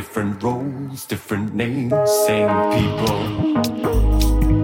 different roles, different names, same people.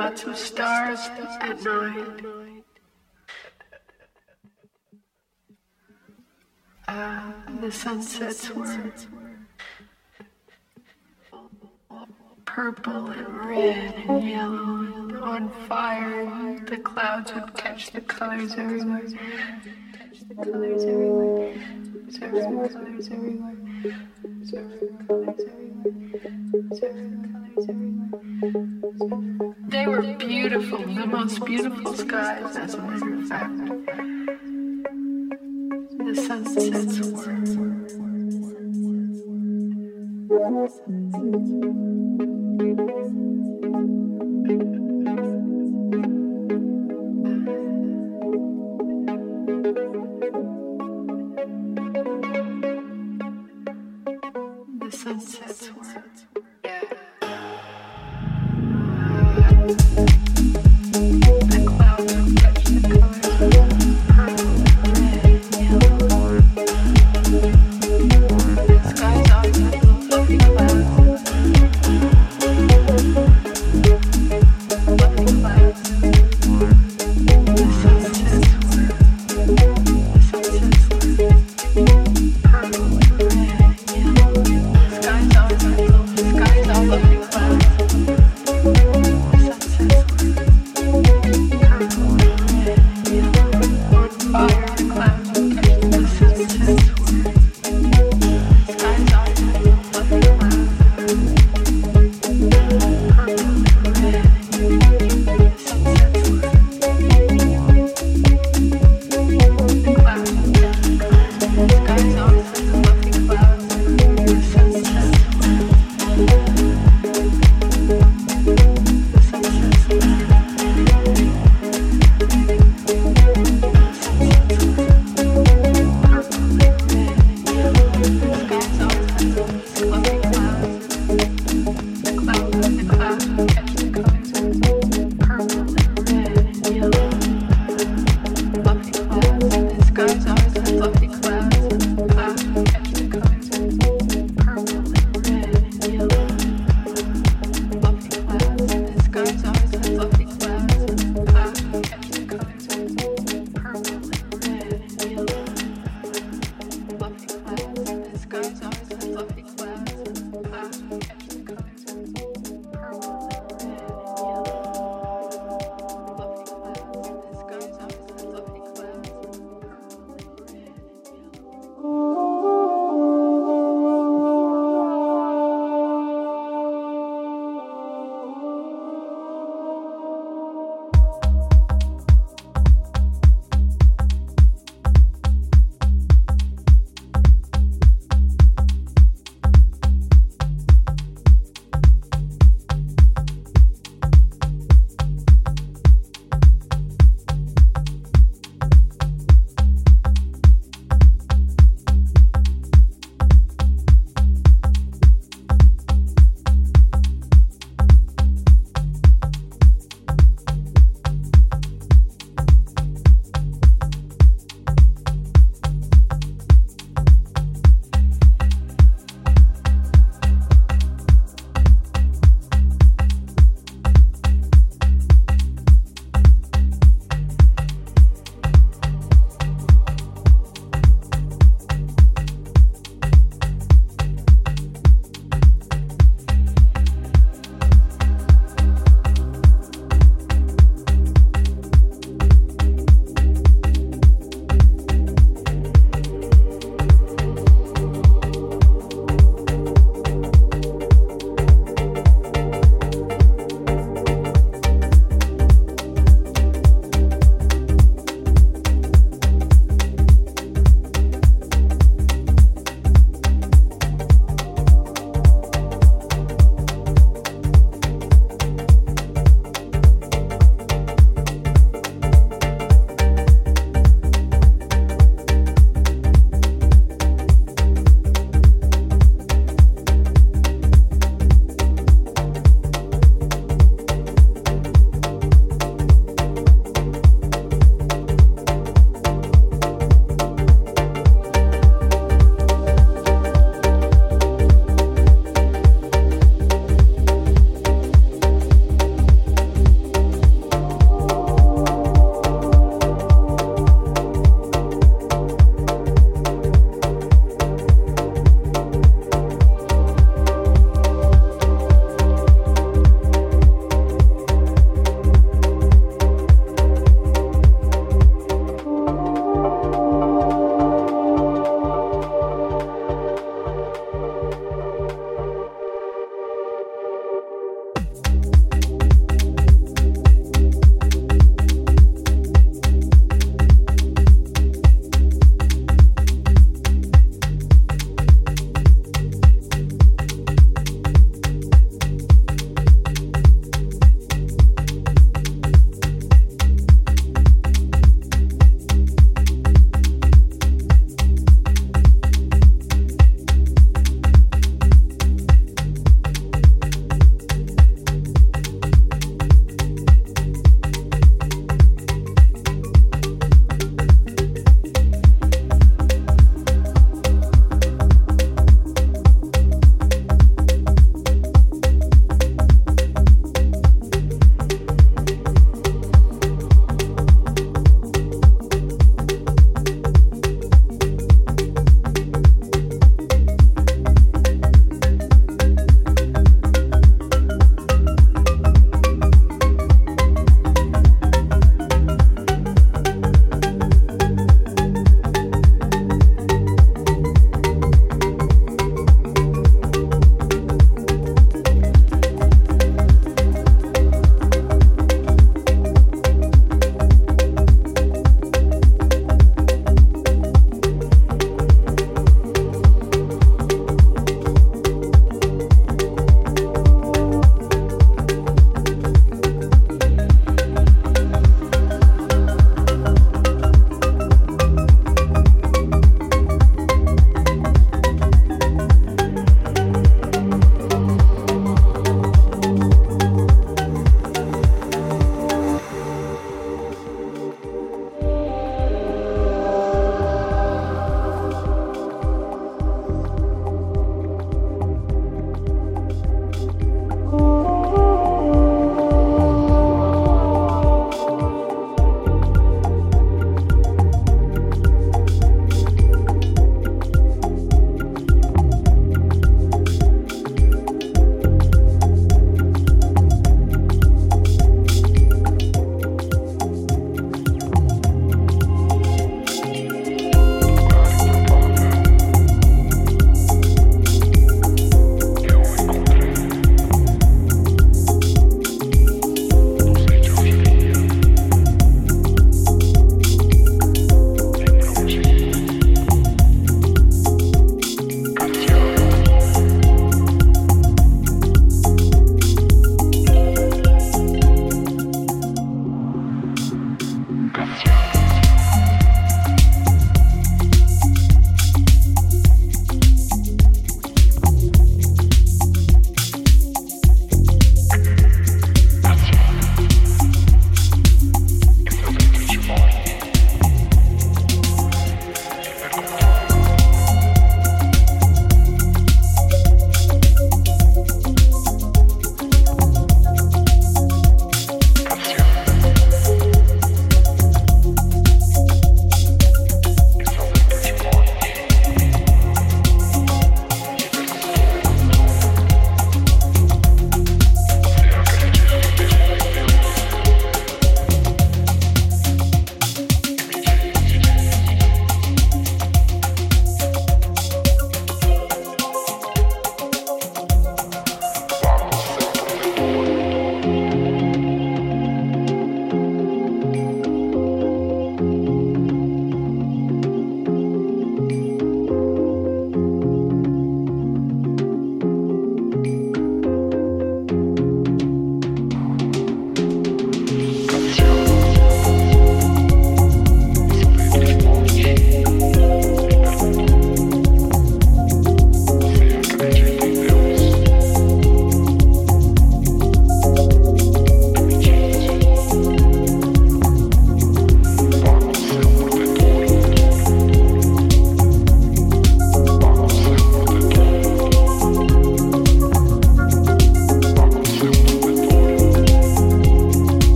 Lots of stars at night. Uh, the sunsets were purple and red and yellow and on fire. The clouds would catch the colors everywhere. Colors everywhere. The colors everywhere. Colors everywhere. Colors everywhere. They were beautiful, the most beautiful skies, as a matter of fact. The sunsets were. The sunsets were. The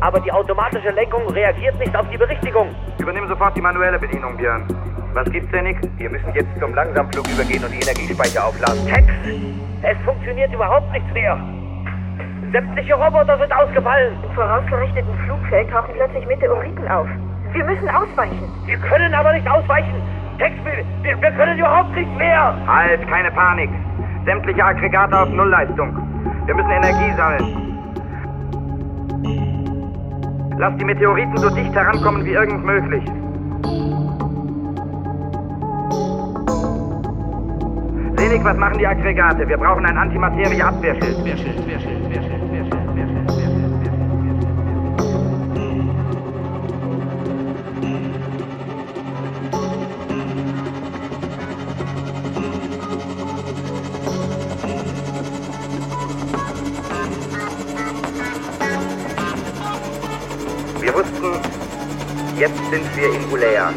aber die automatische Lenkung reagiert nicht auf die Berichtigung. Übernimm sofort die manuelle Bedienung, Björn. Was gibt's denn, Nick? Wir müssen jetzt zum Langsamflug übergehen und die Energiespeicher aufladen. Tex! Es funktioniert überhaupt nichts mehr. Sämtliche Roboter sind ausgefallen. Im vorausgerichteten Flugfeld tauchen plötzlich Meteoriten auf. Wir müssen ausweichen. Wir können aber nicht ausweichen. Tex, wir, wir können überhaupt nicht mehr. Halt, keine Panik. Sämtliche Aggregate auf Nullleistung. Wir müssen Energie sammeln. Lass die Meteoriten so dicht herankommen wie irgend möglich. Senig, was machen die Aggregate? Wir brauchen ein Antimaterie-Abwehrschild. Abwehrschild, Abwehrschild, Abwehrschild, Abwehrschild, Abwehrschild. wir Ingulea.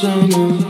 See